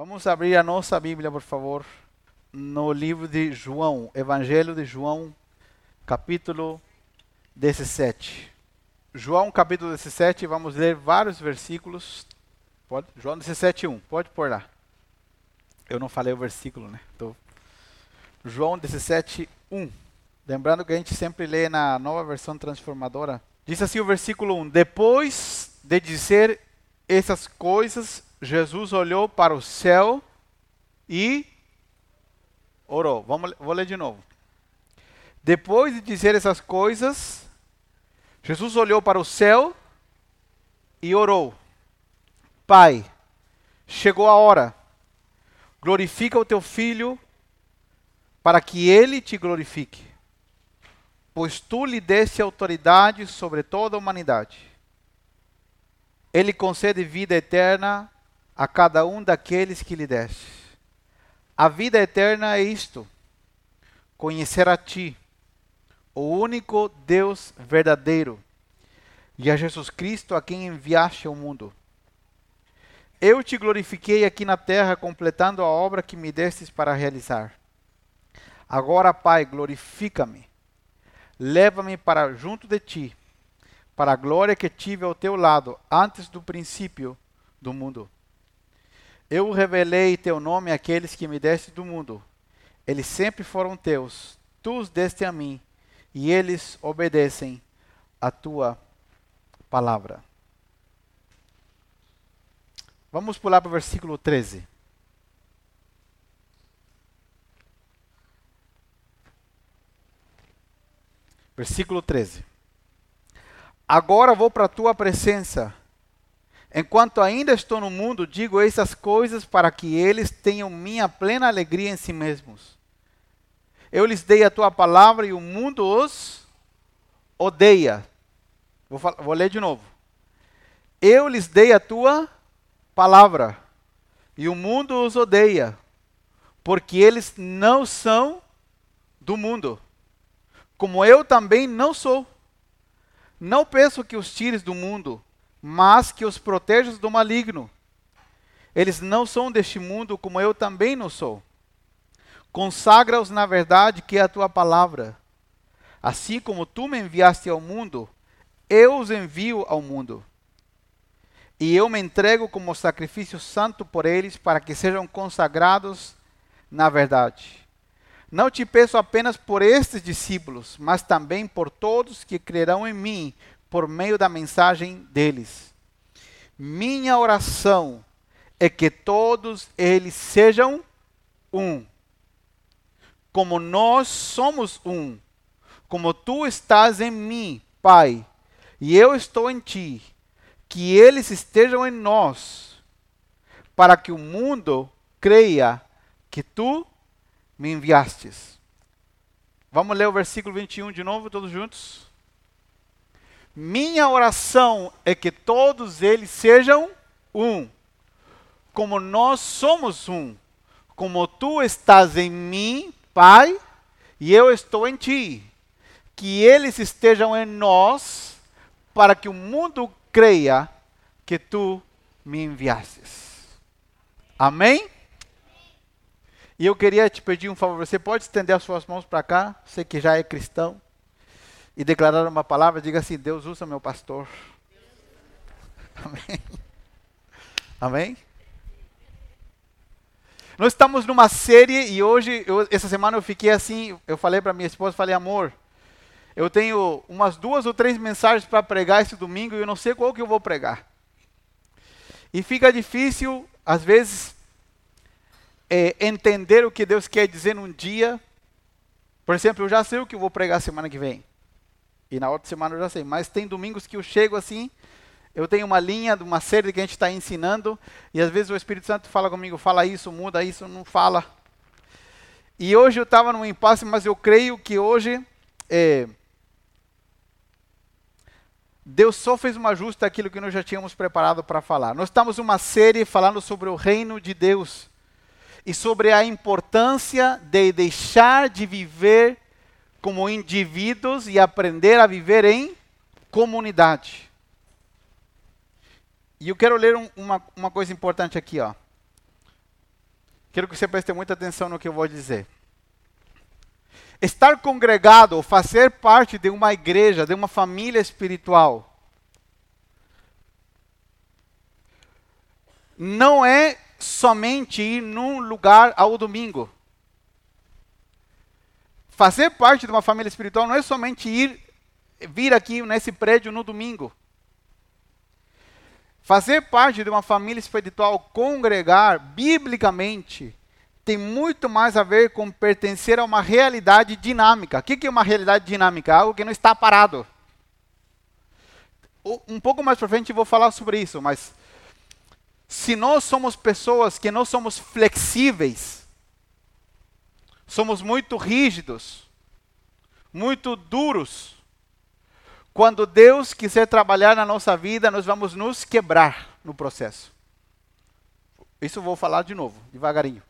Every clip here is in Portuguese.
Vamos abrir a nossa Bíblia, por favor, no livro de João, Evangelho de João, capítulo 17. João, capítulo 17, vamos ler vários versículos. Pode? João 17, 1. Pode pôr lá. Eu não falei o versículo, né? Tô... João 17, 1. Lembrando que a gente sempre lê na nova versão transformadora. Diz assim o versículo 1: Depois de dizer essas coisas, Jesus olhou para o céu e orou. Vamos, vou ler de novo. Depois de dizer essas coisas, Jesus olhou para o céu e orou: Pai, chegou a hora, glorifica o teu filho, para que ele te glorifique, pois tu lhe deste autoridade sobre toda a humanidade. Ele concede vida eterna a cada um daqueles que lhe deste. A vida eterna é isto: conhecer a Ti, o único Deus verdadeiro, e a Jesus Cristo a quem enviaste ao mundo. Eu te glorifiquei aqui na terra, completando a obra que me destes para realizar. Agora, Pai, glorifica-me. Leva-me para junto de ti, para a glória que tive ao teu lado antes do princípio do mundo. Eu revelei teu nome àqueles que me deste do mundo. Eles sempre foram teus. Tu os deste a mim, e eles obedecem a tua palavra. Vamos pular para o versículo 13. Versículo 13. Agora vou para a tua presença Enquanto ainda estou no mundo, digo essas coisas para que eles tenham minha plena alegria em si mesmos. Eu lhes dei a tua palavra e o mundo os odeia. Vou, falar, vou ler de novo. Eu lhes dei a tua palavra e o mundo os odeia, porque eles não são do mundo, como eu também não sou. Não peço que os tires do mundo, mas que os protejas do maligno. Eles não são deste mundo, como eu também não sou. Consagra-os na verdade, que é a tua palavra. Assim como tu me enviaste ao mundo, eu os envio ao mundo. E eu me entrego como sacrifício santo por eles, para que sejam consagrados na verdade. Não te peço apenas por estes discípulos, mas também por todos que crerão em mim por meio da mensagem deles. Minha oração é que todos eles sejam um. Como nós somos um. Como tu estás em mim, Pai, e eu estou em ti, que eles estejam em nós, para que o mundo creia que tu me enviastes. Vamos ler o versículo 21 de novo, todos juntos? Minha oração é que todos eles sejam um, como nós somos um, como tu estás em mim, Pai, e eu estou em ti. Que eles estejam em nós, para que o mundo creia que tu me enviastes. Amém? E eu queria te pedir um favor, você pode estender as suas mãos para cá, você que já é cristão e declarar uma palavra, diga assim: Deus usa meu pastor. Amém. Amém? Nós estamos numa série e hoje, eu, essa semana eu fiquei assim, eu falei para minha esposa, falei, amor, eu tenho umas duas ou três mensagens para pregar esse domingo e eu não sei qual que eu vou pregar. E fica difícil, às vezes, é, entender o que Deus quer dizer num dia. Por exemplo, eu já sei o que eu vou pregar semana que vem. E na outra semana eu já sei. Mas tem domingos que eu chego assim, eu tenho uma linha uma série que a gente está ensinando, e às vezes o Espírito Santo fala comigo, fala isso, muda isso, não fala. E hoje eu estava num impasse, mas eu creio que hoje é, Deus só fez um ajuste daquilo que nós já tínhamos preparado para falar. Nós estamos numa série falando sobre o reino de Deus e sobre a importância de deixar de viver como indivíduos e aprender a viver em comunidade. E eu quero ler um, uma, uma coisa importante aqui, ó. Quero que você preste muita atenção no que eu vou dizer. Estar congregado, fazer parte de uma igreja, de uma família espiritual, não é somente ir num lugar ao domingo. Fazer parte de uma família espiritual não é somente ir vir aqui nesse prédio no domingo. Fazer parte de uma família espiritual, congregar, biblicamente, tem muito mais a ver com pertencer a uma realidade dinâmica. O que é uma realidade dinâmica? Algo que não está parado. Um pouco mais para frente eu vou falar sobre isso, mas se nós somos pessoas que não somos flexíveis, somos muito rígidos, muito duros, quando Deus quiser trabalhar na nossa vida, nós vamos nos quebrar no processo. Isso vou falar de novo, devagarinho.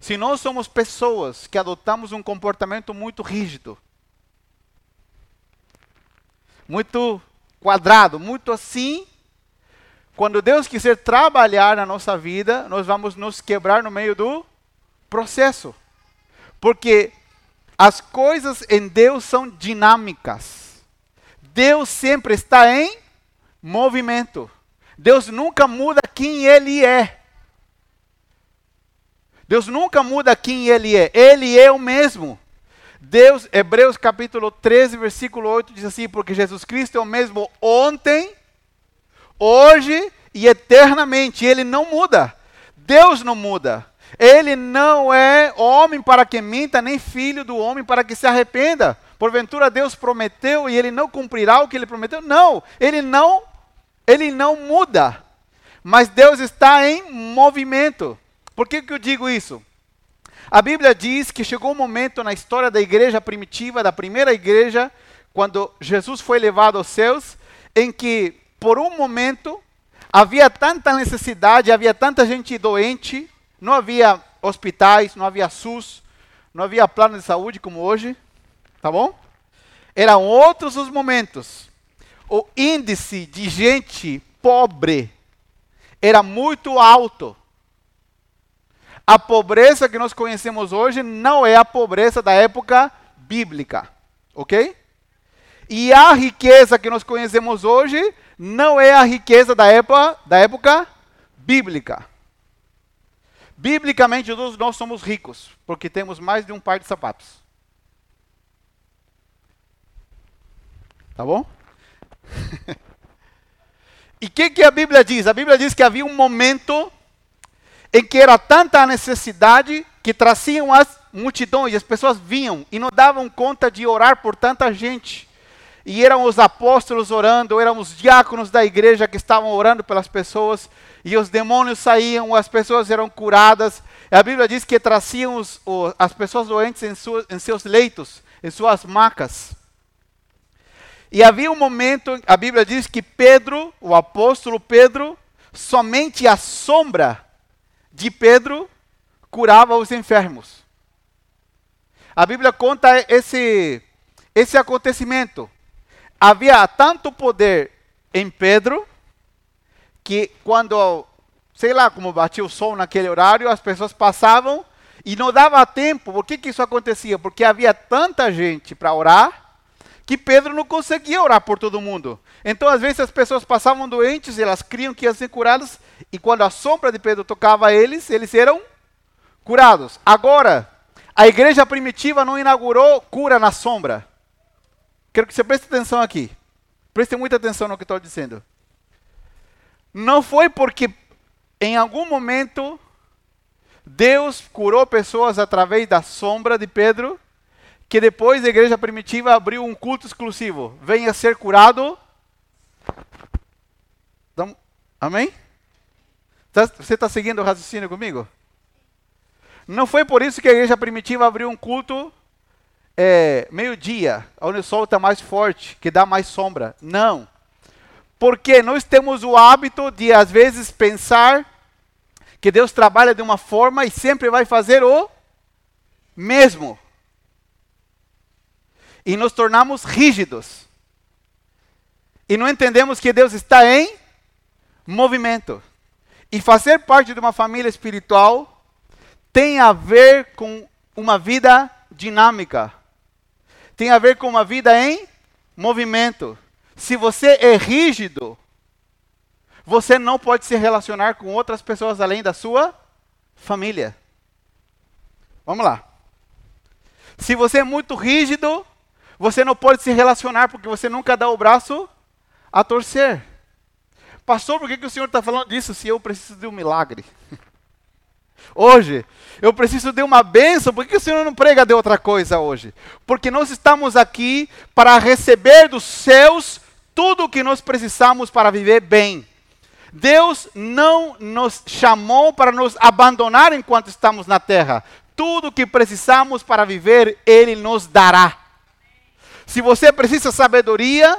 Se nós somos pessoas que adotamos um comportamento muito rígido, muito quadrado, muito assim, quando Deus quiser trabalhar na nossa vida, nós vamos nos quebrar no meio do processo. Porque as coisas em Deus são dinâmicas. Deus sempre está em movimento. Deus nunca muda quem Ele é. Deus nunca muda quem Ele é. Ele é o mesmo. Deus, Hebreus capítulo 13, versículo 8 diz assim: Porque Jesus Cristo é o mesmo ontem, hoje e eternamente. Ele não muda. Deus não muda. Ele não é homem para que minta, nem filho do homem para que se arrependa. Porventura Deus prometeu e ele não cumprirá o que ele prometeu? Não, ele não, ele não muda. Mas Deus está em movimento. Por que, que eu digo isso? A Bíblia diz que chegou um momento na história da igreja primitiva, da primeira igreja, quando Jesus foi levado aos céus, em que por um momento havia tanta necessidade, havia tanta gente doente, não havia hospitais, não havia SUS, não havia plano de saúde como hoje, tá bom? Eram outros os momentos. O índice de gente pobre era muito alto. A pobreza que nós conhecemos hoje não é a pobreza da época bíblica, ok? E a riqueza que nós conhecemos hoje não é a riqueza da época, da época bíblica. Biblicamente, todos nós somos ricos, porque temos mais de um par de sapatos. Tá bom? e o que, que a Bíblia diz? A Bíblia diz que havia um momento em que era tanta a necessidade que traziam as multidões, as pessoas vinham e não davam conta de orar por tanta gente e eram os apóstolos orando, eram os diáconos da igreja que estavam orando pelas pessoas, e os demônios saíam, as pessoas eram curadas. A Bíblia diz que traziam os, as pessoas doentes em, em seus leitos, em suas macas. E havia um momento, a Bíblia diz que Pedro, o apóstolo Pedro, somente a sombra de Pedro curava os enfermos. A Bíblia conta esse, esse acontecimento havia tanto poder em Pedro que quando, sei lá, como batia o sol naquele horário, as pessoas passavam e não dava tempo. Por que, que isso acontecia? Porque havia tanta gente para orar que Pedro não conseguia orar por todo mundo. Então, às vezes, as pessoas passavam doentes, elas criam que iam ser curadas, e quando a sombra de Pedro tocava eles, eles eram curados. Agora, a igreja primitiva não inaugurou cura na sombra. Quero que você preste atenção aqui. Preste muita atenção no que estou dizendo. Não foi porque em algum momento Deus curou pessoas através da sombra de Pedro, que depois a igreja primitiva abriu um culto exclusivo. Venha ser curado. Amém? Tá, você está seguindo o raciocínio comigo? Não foi por isso que a igreja primitiva abriu um culto é, meio-dia, onde o sol está mais forte, que dá mais sombra. Não. Porque nós temos o hábito de, às vezes, pensar que Deus trabalha de uma forma e sempre vai fazer o mesmo. E nos tornamos rígidos. E não entendemos que Deus está em movimento. E fazer parte de uma família espiritual tem a ver com uma vida dinâmica. Tem a ver com uma vida em movimento. Se você é rígido, você não pode se relacionar com outras pessoas além da sua família. Vamos lá. Se você é muito rígido, você não pode se relacionar porque você nunca dá o braço a torcer. Pastor, por que, que o senhor está falando disso se eu preciso de um milagre? Hoje, eu preciso de uma bênção, por que, que o senhor não prega de outra coisa hoje? Porque nós estamos aqui para receber dos céus tudo o que nós precisamos para viver bem. Deus não nos chamou para nos abandonar enquanto estamos na terra. Tudo o que precisamos para viver, Ele nos dará. Se você precisa sabedoria,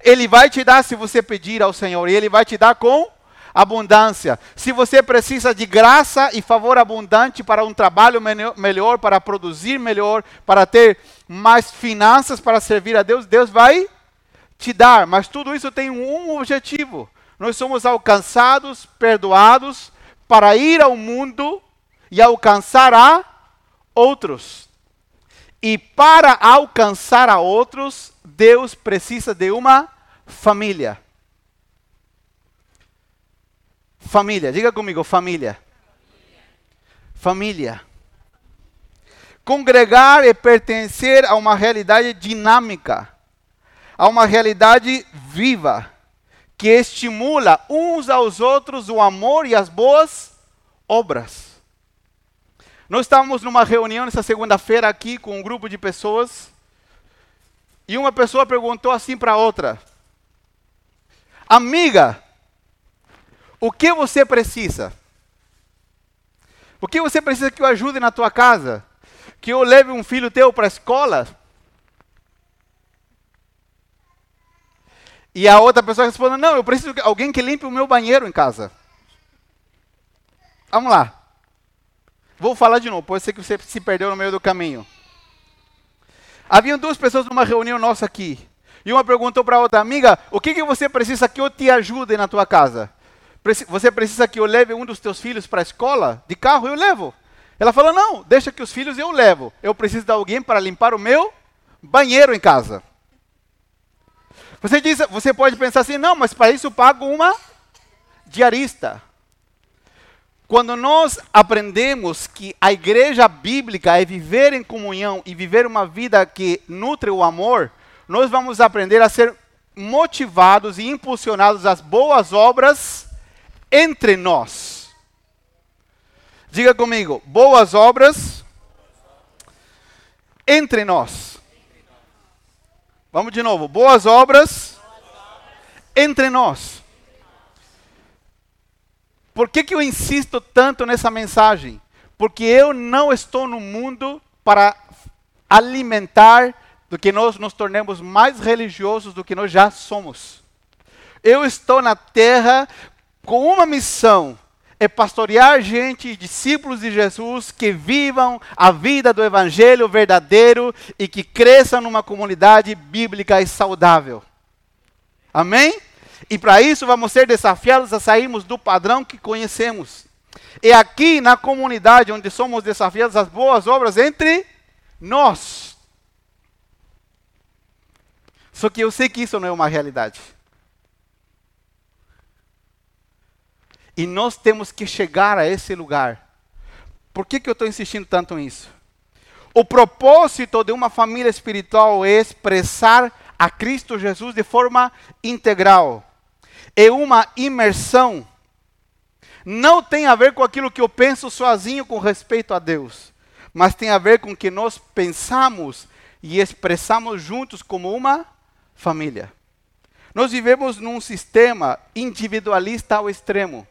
Ele vai te dar se você pedir ao Senhor, e Ele vai te dar com abundância. Se você precisa de graça e favor abundante para um trabalho melhor, para produzir melhor, para ter mais finanças para servir a Deus, Deus vai te dar. Mas tudo isso tem um objetivo: nós somos alcançados, perdoados, para ir ao mundo e alcançar a outros. E para alcançar a outros, Deus precisa de uma família. Família, diga comigo, família. Família. Congregar é pertencer a uma realidade dinâmica, a uma realidade viva que estimula uns aos outros o amor e as boas obras. Nós estávamos numa reunião nessa segunda-feira aqui com um grupo de pessoas e uma pessoa perguntou assim para outra: Amiga, o que você precisa? O que você precisa que eu ajude na tua casa? Que eu leve um filho teu para a escola? E a outra pessoa responde: Não, eu preciso de alguém que limpe o meu banheiro em casa. Vamos lá. Vou falar de novo, pode ser que você se perdeu no meio do caminho. Haviam duas pessoas numa reunião nossa aqui. E uma perguntou para a outra, amiga, o que, que você precisa que eu te ajude na tua casa? Você precisa que eu leve um dos teus filhos para a escola? De carro? Eu levo. Ela falou, não, deixa que os filhos eu levo. Eu preciso de alguém para limpar o meu banheiro em casa. Você, diz, você pode pensar assim, não, mas para isso pago uma diarista. Quando nós aprendemos que a igreja bíblica é viver em comunhão e viver uma vida que nutre o amor, nós vamos aprender a ser motivados e impulsionados às boas obras entre nós. Diga comigo, boas obras entre nós. Vamos de novo. Boas obras entre nós. Por que, que eu insisto tanto nessa mensagem? Porque eu não estou no mundo para alimentar do que nós nos tornemos mais religiosos do que nós já somos. Eu estou na terra com uma missão é pastorear gente, discípulos de Jesus, que vivam a vida do Evangelho verdadeiro e que cresçam numa comunidade bíblica e saudável. Amém? E para isso vamos ser desafiados a sairmos do padrão que conhecemos. É aqui na comunidade onde somos desafiados às boas obras entre nós. Só que eu sei que isso não é uma realidade. E nós temos que chegar a esse lugar. Por que, que eu estou insistindo tanto nisso? O propósito de uma família espiritual é expressar a Cristo Jesus de forma integral. É uma imersão. Não tem a ver com aquilo que eu penso sozinho com respeito a Deus, mas tem a ver com o que nós pensamos e expressamos juntos como uma família. Nós vivemos num sistema individualista ao extremo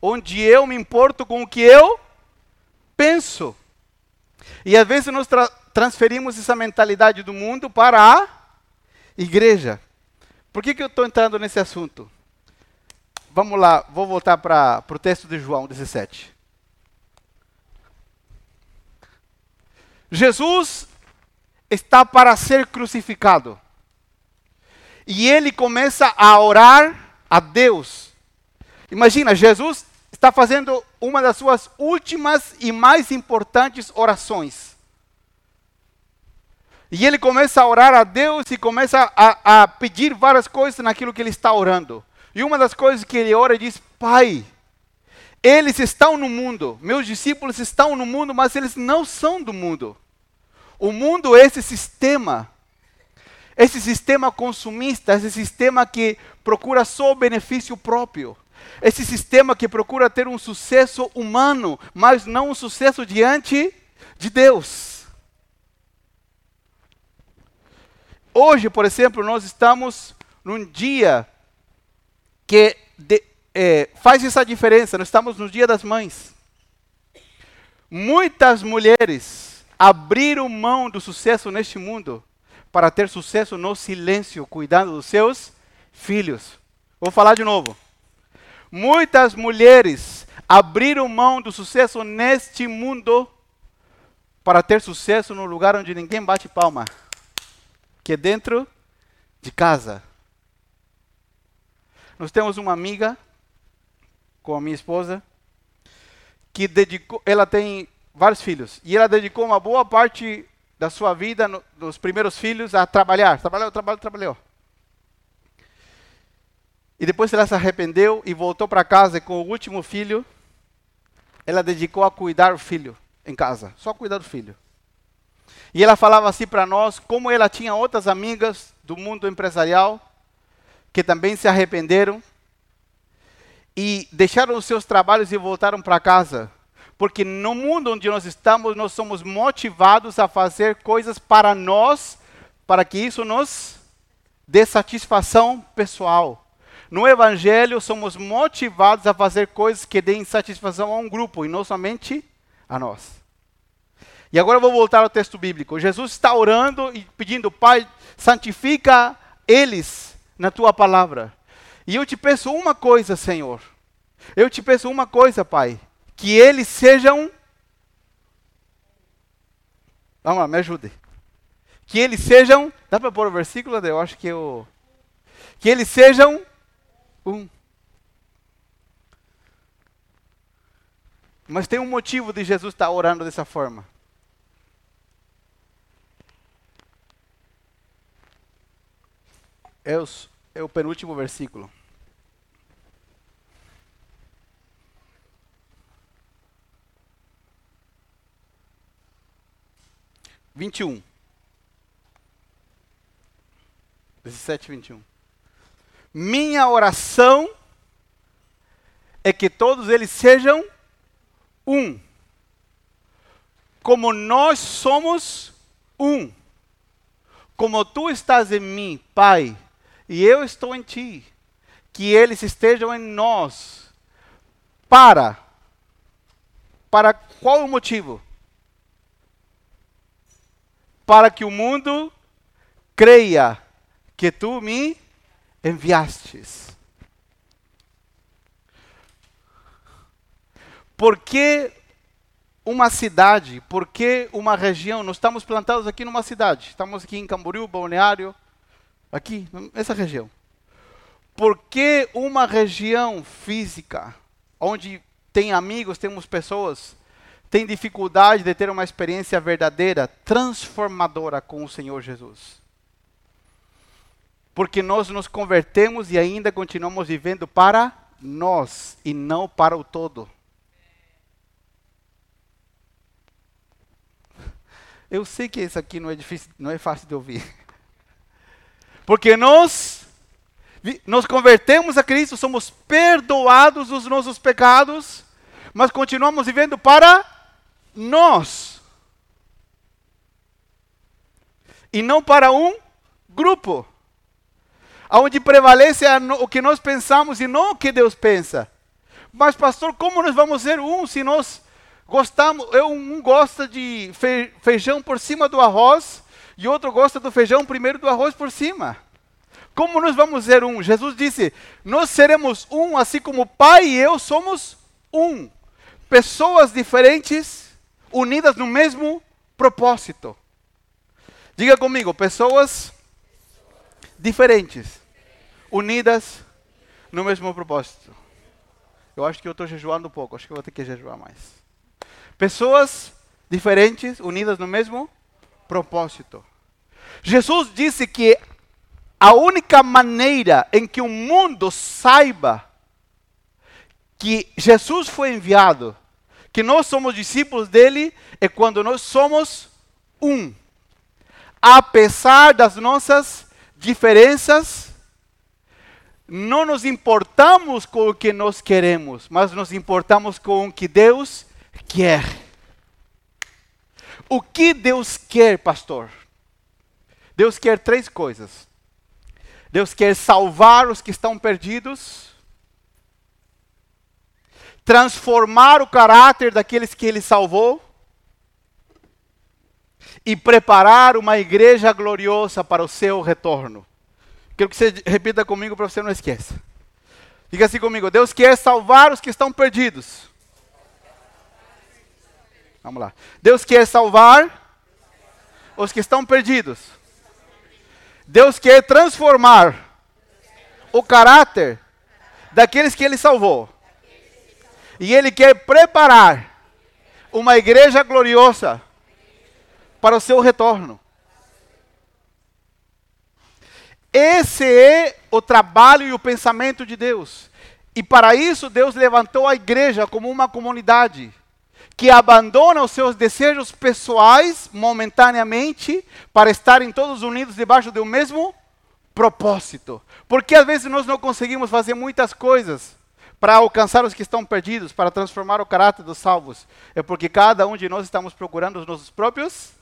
onde eu me importo com o que eu penso. E às vezes nós tra transferimos essa mentalidade do mundo para a igreja. Por que, que eu estou entrando nesse assunto? Vamos lá, vou voltar para o texto de João 17. Jesus está para ser crucificado. E ele começa a orar a Deus Imagina, Jesus está fazendo uma das suas últimas e mais importantes orações. E ele começa a orar a Deus e começa a, a, pedir várias coisas naquilo que ele está orando. E uma das coisas que ele ora, diz: Pai, eles estão no mundo, meus discípulos estão no mundo, mas eles não são do mundo. O mundo é esse sistema, esse sistema consumista, esse sistema que procura só o benefício próprio. Esse sistema que procura ter um sucesso humano, mas não um sucesso diante de Deus. Hoje, por exemplo, nós estamos num dia que de, é, faz essa diferença. Nós estamos no Dia das Mães. Muitas mulheres abriram mão do sucesso neste mundo para ter sucesso no silêncio, cuidando dos seus filhos. Vou falar de novo. Muitas mulheres abriram mão do sucesso neste mundo para ter sucesso no lugar onde ninguém bate palma, que é dentro de casa. Nós temos uma amiga com a minha esposa que dedicou, ela tem vários filhos e ela dedicou uma boa parte da sua vida, no, dos primeiros filhos, a trabalhar. Trabalhou, trabalhou, trabalhou. E depois ela se arrependeu e voltou para casa com o último filho. Ela dedicou a cuidar do filho em casa, só cuidar do filho. E ela falava assim para nós como ela tinha outras amigas do mundo empresarial que também se arrependeram e deixaram os seus trabalhos e voltaram para casa. Porque no mundo onde nós estamos, nós somos motivados a fazer coisas para nós, para que isso nos dê satisfação pessoal. No Evangelho, somos motivados a fazer coisas que deem satisfação a um grupo e não somente a nós. E agora eu vou voltar ao texto bíblico. Jesus está orando e pedindo, Pai, santifica eles na tua palavra. E eu te peço uma coisa, Senhor. Eu te peço uma coisa, Pai. Que eles sejam. Vamos lá, me ajude. Que eles sejam. Dá para pôr o versículo? Eu acho que eu. Que eles sejam um. Mas tem um motivo de Jesus estar orando dessa forma. É, é o penúltimo versículo. Vinte e um. Dezessete, vinte e um. Minha oração é que todos eles sejam um. Como nós somos um. Como tu estás em mim, Pai, e eu estou em ti. Que eles estejam em nós. Para. Para qual o motivo? Para que o mundo creia que tu me enviastes. Por que uma cidade? Por que uma região? Nós estamos plantados aqui numa cidade. Estamos aqui em Camboriú, Balneário, aqui, nessa região. Por que uma região física, onde tem amigos, temos pessoas, tem dificuldade de ter uma experiência verdadeira, transformadora com o Senhor Jesus? Porque nós nos convertemos e ainda continuamos vivendo para nós e não para o todo. Eu sei que isso aqui não é difícil, não é fácil de ouvir. Porque nós nos convertemos a Cristo, somos perdoados dos nossos pecados, mas continuamos vivendo para nós. E não para um grupo onde prevalece o que nós pensamos e não o que Deus pensa. Mas, pastor, como nós vamos ser um se nós gostamos? Eu, um gosta de feijão por cima do arroz e outro gosta do feijão primeiro do arroz por cima. Como nós vamos ser um? Jesus disse: Nós seremos um, assim como o Pai e eu somos um. Pessoas diferentes, unidas no mesmo propósito. Diga comigo, pessoas diferentes, unidas no mesmo propósito. Eu acho que eu estou jejuando um pouco, acho que vou ter que jejuar mais. Pessoas diferentes, unidas no mesmo propósito. Jesus disse que a única maneira em que o mundo saiba que Jesus foi enviado, que nós somos discípulos dele, é quando nós somos um. Apesar das nossas diferenças, não nos importamos com o que nós queremos, mas nos importamos com o que Deus quer. O que Deus quer, pastor? Deus quer três coisas. Deus quer salvar os que estão perdidos, transformar o caráter daqueles que Ele salvou e preparar uma igreja gloriosa para o seu retorno. Quero que você repita comigo para você não esqueça. Diga assim comigo: Deus quer salvar os que estão perdidos. Vamos lá. Deus quer salvar os que estão perdidos. Deus quer transformar o caráter daqueles que Ele salvou. E Ele quer preparar uma igreja gloriosa para o seu retorno. Esse é o trabalho e o pensamento de Deus. E para isso, Deus levantou a igreja como uma comunidade que abandona os seus desejos pessoais momentaneamente para estarem todos unidos debaixo do mesmo propósito. Porque às vezes nós não conseguimos fazer muitas coisas para alcançar os que estão perdidos, para transformar o caráter dos salvos. É porque cada um de nós estamos procurando os nossos próprios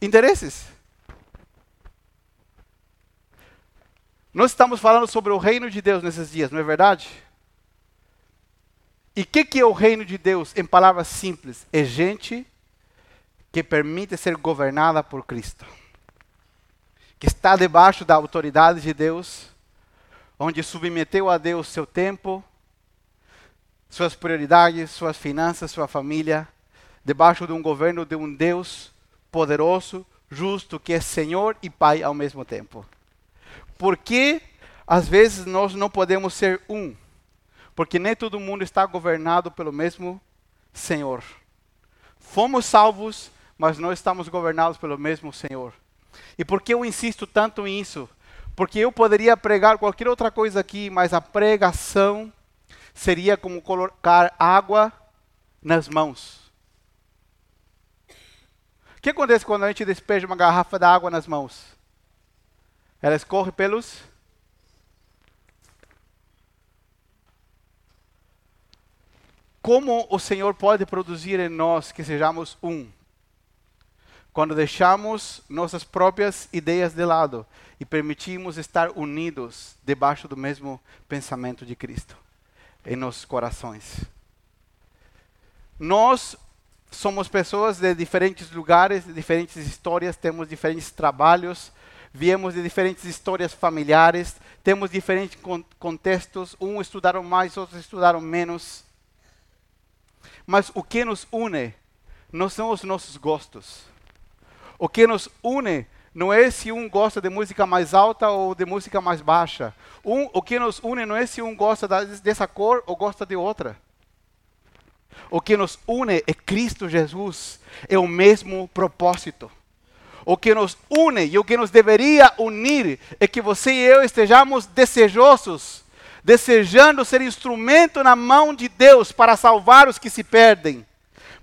interesses. Nós estamos falando sobre o reino de Deus nesses dias, não é verdade? E o que, que é o reino de Deus? Em palavras simples, é gente que permite ser governada por Cristo, que está debaixo da autoridade de Deus, onde submeteu a Deus seu tempo, suas prioridades, suas finanças, sua família, debaixo de um governo de um Deus poderoso, justo, que é Senhor e Pai ao mesmo tempo. Por que às vezes nós não podemos ser um? Porque nem todo mundo está governado pelo mesmo Senhor. Fomos salvos, mas não estamos governados pelo mesmo Senhor. E por que eu insisto tanto nisso? Porque eu poderia pregar qualquer outra coisa aqui, mas a pregação seria como colocar água nas mãos. O que acontece quando a gente despeja uma garrafa de água nas mãos? Ela escorre pelos Como o Senhor pode produzir em nós que sejamos um? Quando deixamos nossas próprias ideias de lado e permitimos estar unidos debaixo do mesmo pensamento de Cristo em nossos corações. Nós somos pessoas de diferentes lugares, de diferentes histórias, temos diferentes trabalhos, viemos de diferentes histórias familiares, temos diferentes contextos, uns estudaram mais, outros estudaram menos. Mas o que nos une não são os nossos gostos. O que nos une não é se um gosta de música mais alta ou de música mais baixa. Um, o que nos une não é se um gosta da, dessa cor ou gosta de outra. O que nos une é Cristo Jesus, é o mesmo propósito o que nos une e o que nos deveria unir é que você e eu estejamos desejosos, desejando ser instrumento na mão de Deus para salvar os que se perdem,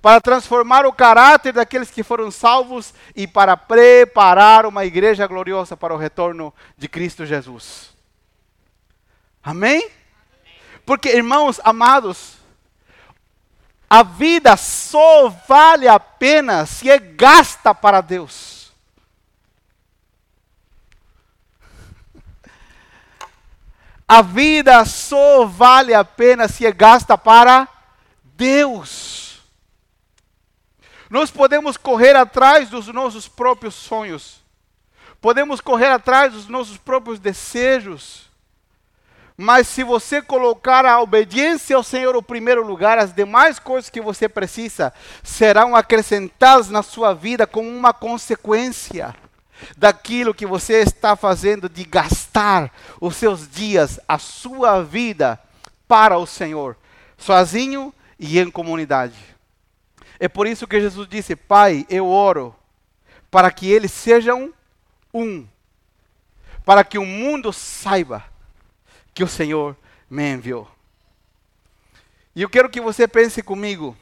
para transformar o caráter daqueles que foram salvos e para preparar uma igreja gloriosa para o retorno de Cristo Jesus. Amém? Porque, irmãos amados, a vida só vale a pena se é gasta para Deus. A vida só vale a pena se é gasta para Deus. Nós podemos correr atrás dos nossos próprios sonhos, podemos correr atrás dos nossos próprios desejos, mas se você colocar a obediência ao Senhor no primeiro lugar, as demais coisas que você precisa serão acrescentadas na sua vida como uma consequência daquilo que você está fazendo de gastar os seus dias, a sua vida, para o Senhor, sozinho e em comunidade. É por isso que Jesus disse: Pai, eu oro para que eles sejam um, para que o mundo saiba que o Senhor me enviou. E eu quero que você pense comigo,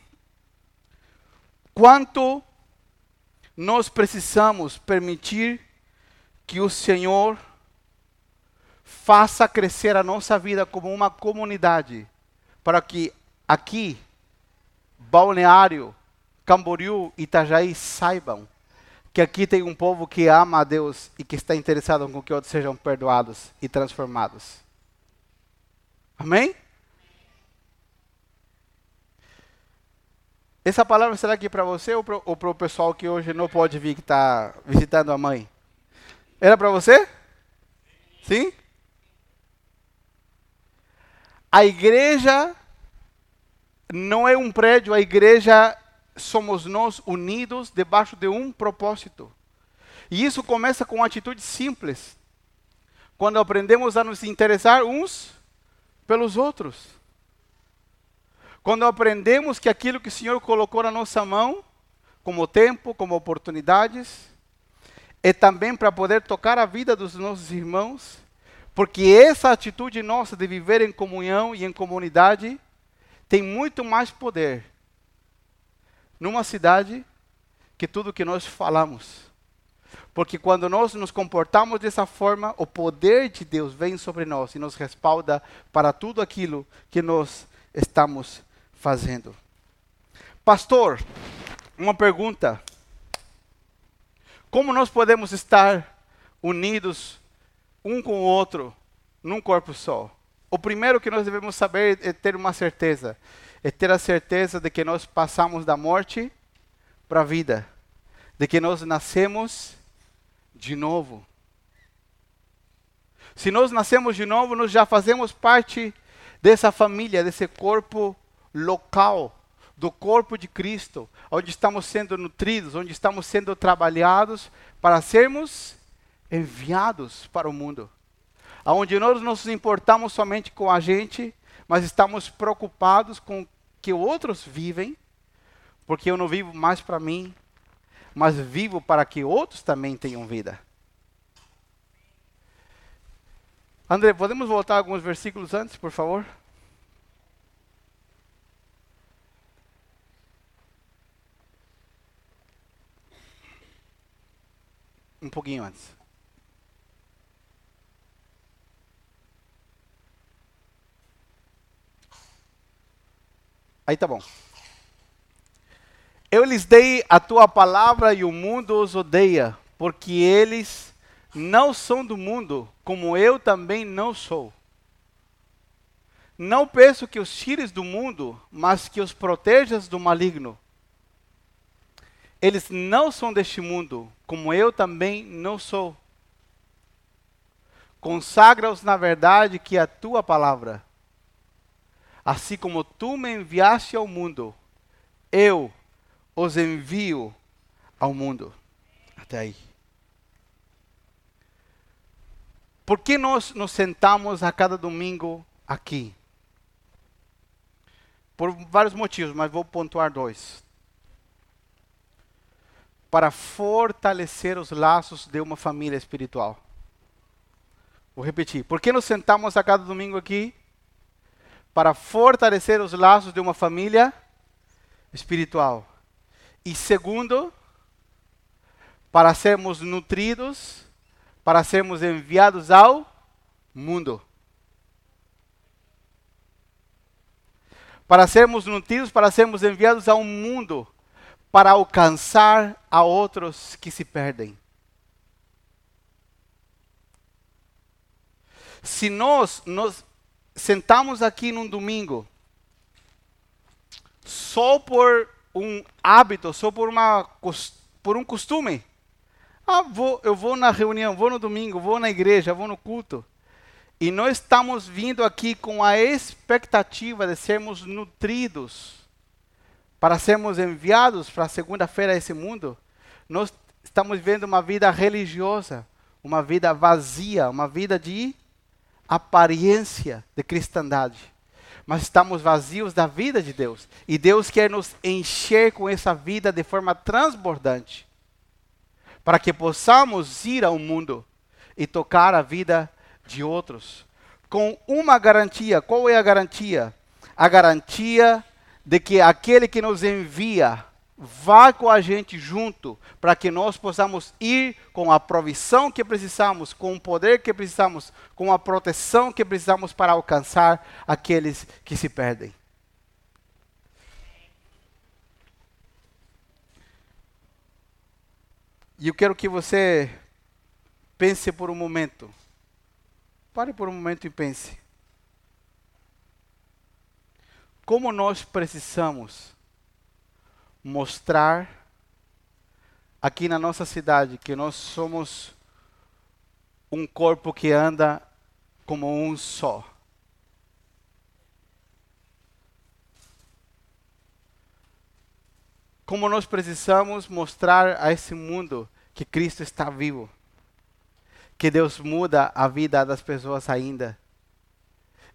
quanto nós precisamos permitir que o Senhor faça crescer a nossa vida como uma comunidade, para que aqui, Balneário, Camboriú Itajaí saibam que aqui tem um povo que ama a Deus e que está interessado em que outros sejam perdoados e transformados. Amém? Essa palavra será aqui para você ou para o pessoal que hoje não pode vir, que está visitando a mãe? Era para você? Sim? A igreja não é um prédio, a igreja somos nós unidos debaixo de um propósito. E isso começa com atitudes simples. Quando aprendemos a nos interessar uns pelos outros. Quando aprendemos que aquilo que o Senhor colocou na nossa mão, como tempo, como oportunidades, é também para poder tocar a vida dos nossos irmãos, porque essa atitude nossa de viver em comunhão e em comunidade tem muito mais poder numa cidade que tudo que nós falamos. Porque quando nós nos comportamos dessa forma, o poder de Deus vem sobre nós e nos respalda para tudo aquilo que nós estamos fazendo. Pastor, uma pergunta. Como nós podemos estar unidos um com o outro num corpo só? O primeiro que nós devemos saber é ter uma certeza, é ter a certeza de que nós passamos da morte para a vida, de que nós nascemos de novo. Se nós nascemos de novo, nós já fazemos parte dessa família, desse corpo local do corpo de Cristo, onde estamos sendo nutridos, onde estamos sendo trabalhados para sermos enviados para o mundo. Onde nós não nos importamos somente com a gente, mas estamos preocupados com que outros vivem, porque eu não vivo mais para mim, mas vivo para que outros também tenham vida. André, podemos voltar alguns versículos antes, por favor? um pouquinho antes. Aí tá bom. Eu lhes dei a tua palavra e o mundo os odeia, porque eles não são do mundo, como eu também não sou. Não peço que os tires do mundo, mas que os protejas do maligno. Eles não são deste mundo, como eu também não sou. Consagra-os na verdade que é a tua palavra. Assim como tu me enviaste ao mundo, eu os envio ao mundo. Até aí. Por que nós nos sentamos a cada domingo aqui? Por vários motivos, mas vou pontuar dois para fortalecer os laços de uma família espiritual. Vou repetir. Por que nos sentamos a cada domingo aqui? Para fortalecer os laços de uma família espiritual. E segundo, para sermos nutridos, para sermos enviados ao mundo. Para sermos nutridos, para sermos enviados ao mundo para alcançar a outros que se perdem. Se nós nos sentamos aqui num domingo só por um hábito, só por, uma, por um costume, ah, vou, eu vou na reunião, vou no domingo, vou na igreja, vou no culto. E nós estamos vindo aqui com a expectativa de sermos nutridos para sermos enviados para segunda-feira a esse mundo, nós estamos vivendo uma vida religiosa, uma vida vazia, uma vida de aparência de cristandade. Mas estamos vazios da vida de Deus. E Deus quer nos encher com essa vida de forma transbordante, para que possamos ir ao mundo e tocar a vida de outros. Com uma garantia: qual é a garantia? A garantia de que aquele que nos envia vá com a gente junto, para que nós possamos ir com a provisão que precisamos, com o poder que precisamos, com a proteção que precisamos para alcançar aqueles que se perdem. E eu quero que você pense por um momento. Pare por um momento e pense. Como nós precisamos mostrar aqui na nossa cidade que nós somos um corpo que anda como um só. Como nós precisamos mostrar a esse mundo que Cristo está vivo, que Deus muda a vida das pessoas ainda,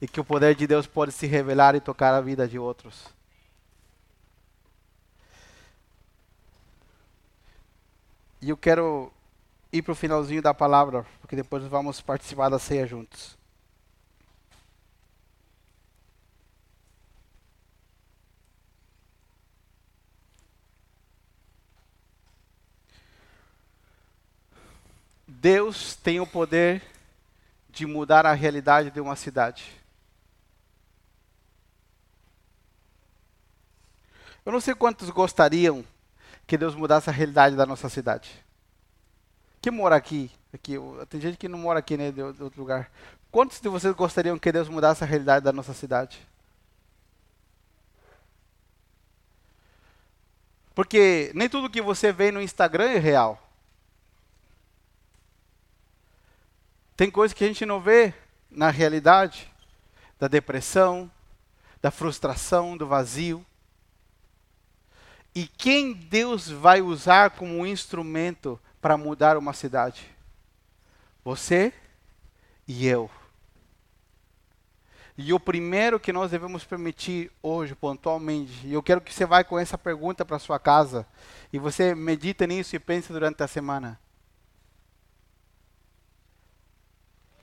e que o poder de Deus pode se revelar e tocar a vida de outros. E eu quero ir para o finalzinho da palavra, porque depois vamos participar da ceia juntos. Deus tem o poder de mudar a realidade de uma cidade. Eu não sei quantos gostariam que Deus mudasse a realidade da nossa cidade. Quem mora aqui? aqui tem gente que não mora aqui, né, de, outro lugar. Quantos de vocês gostariam que Deus mudasse a realidade da nossa cidade? Porque nem tudo que você vê no Instagram é real. Tem coisas que a gente não vê na realidade da depressão, da frustração, do vazio. E quem Deus vai usar como um instrumento para mudar uma cidade? Você e eu. E o primeiro que nós devemos permitir hoje, pontualmente, e eu quero que você vá com essa pergunta para sua casa, e você medita nisso e pense durante a semana.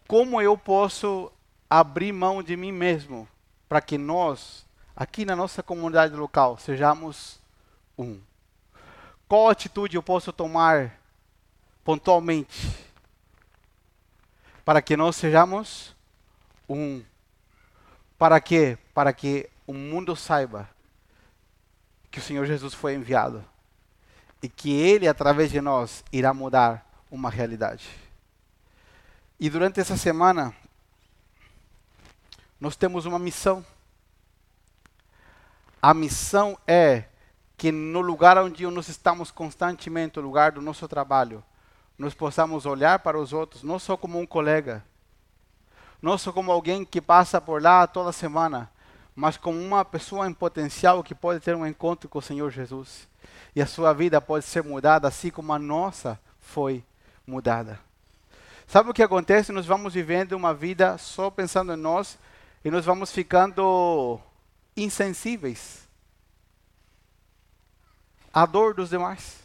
Como eu posso abrir mão de mim mesmo para que nós, aqui na nossa comunidade local, sejamos um. Qual atitude eu posso tomar pontualmente para que nós sejamos um? Para quê? Para que o mundo saiba que o Senhor Jesus foi enviado e que Ele, através de nós, irá mudar uma realidade. E durante essa semana, nós temos uma missão. A missão é que no lugar onde nós estamos constantemente, o lugar do nosso trabalho, nós possamos olhar para os outros, não só como um colega, não só como alguém que passa por lá toda semana, mas como uma pessoa em potencial que pode ter um encontro com o Senhor Jesus. E a sua vida pode ser mudada assim como a nossa foi mudada. Sabe o que acontece? Nós vamos vivendo uma vida só pensando em nós e nós vamos ficando insensíveis a dor dos demais.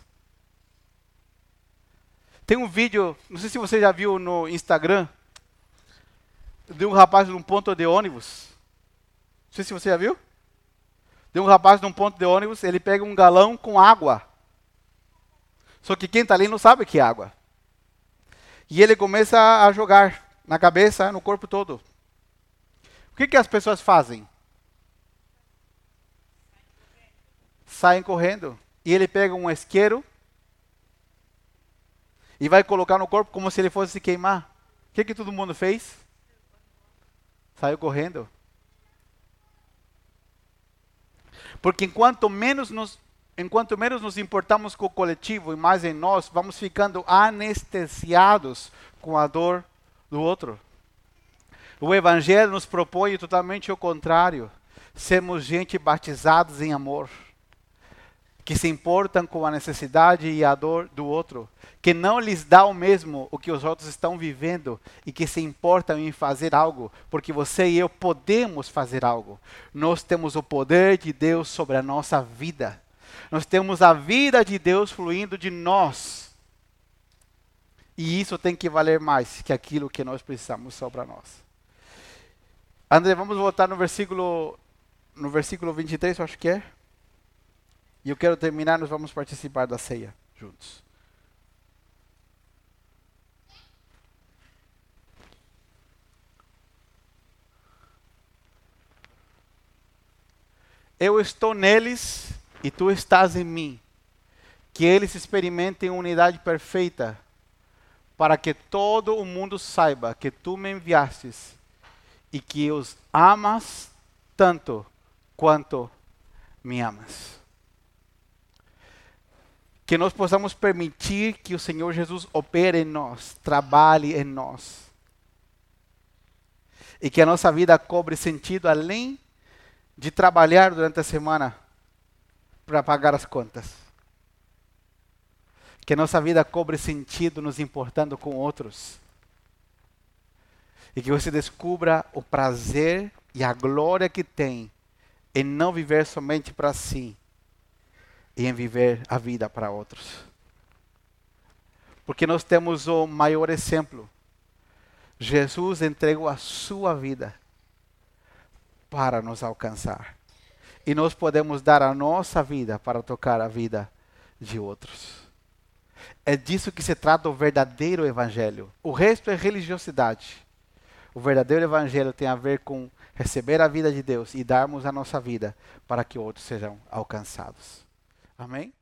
Tem um vídeo, não sei se você já viu no Instagram, de um rapaz num ponto de ônibus. Não sei se você já viu. De um rapaz num ponto de ônibus, ele pega um galão com água. Só que quem está ali não sabe que é água. E ele começa a jogar na cabeça, no corpo todo. O que, que as pessoas fazem? Saem correndo. E ele pega um isqueiro e vai colocar no corpo como se ele fosse se queimar. O que, que todo mundo fez? Saiu correndo. Porque enquanto menos nos enquanto menos nos importamos com o coletivo e mais em nós, vamos ficando anestesiados com a dor do outro. O Evangelho nos propõe totalmente o contrário: sermos gente batizados em amor que se importam com a necessidade e a dor do outro, que não lhes dá o mesmo o que os outros estão vivendo e que se importam em fazer algo, porque você e eu podemos fazer algo. Nós temos o poder de Deus sobre a nossa vida. Nós temos a vida de Deus fluindo de nós. E isso tem que valer mais que aquilo que nós precisamos só para nós. André, vamos voltar no versículo no versículo 23, eu acho que é. E eu quero terminar, nós vamos participar da ceia juntos. Eu estou neles e tu estás em mim. Que eles experimentem unidade perfeita, para que todo o mundo saiba que tu me enviastes e que os amas tanto quanto me amas que nós possamos permitir que o Senhor Jesus opere em nós, trabalhe em nós. E que a nossa vida cobre sentido além de trabalhar durante a semana para pagar as contas. Que a nossa vida cobre sentido nos importando com outros. E que você descubra o prazer e a glória que tem em não viver somente para si, e em viver a vida para outros. Porque nós temos o maior exemplo. Jesus entregou a sua vida para nos alcançar. E nós podemos dar a nossa vida para tocar a vida de outros. É disso que se trata o verdadeiro evangelho. O resto é religiosidade. O verdadeiro evangelho tem a ver com receber a vida de Deus e darmos a nossa vida para que outros sejam alcançados. Amém?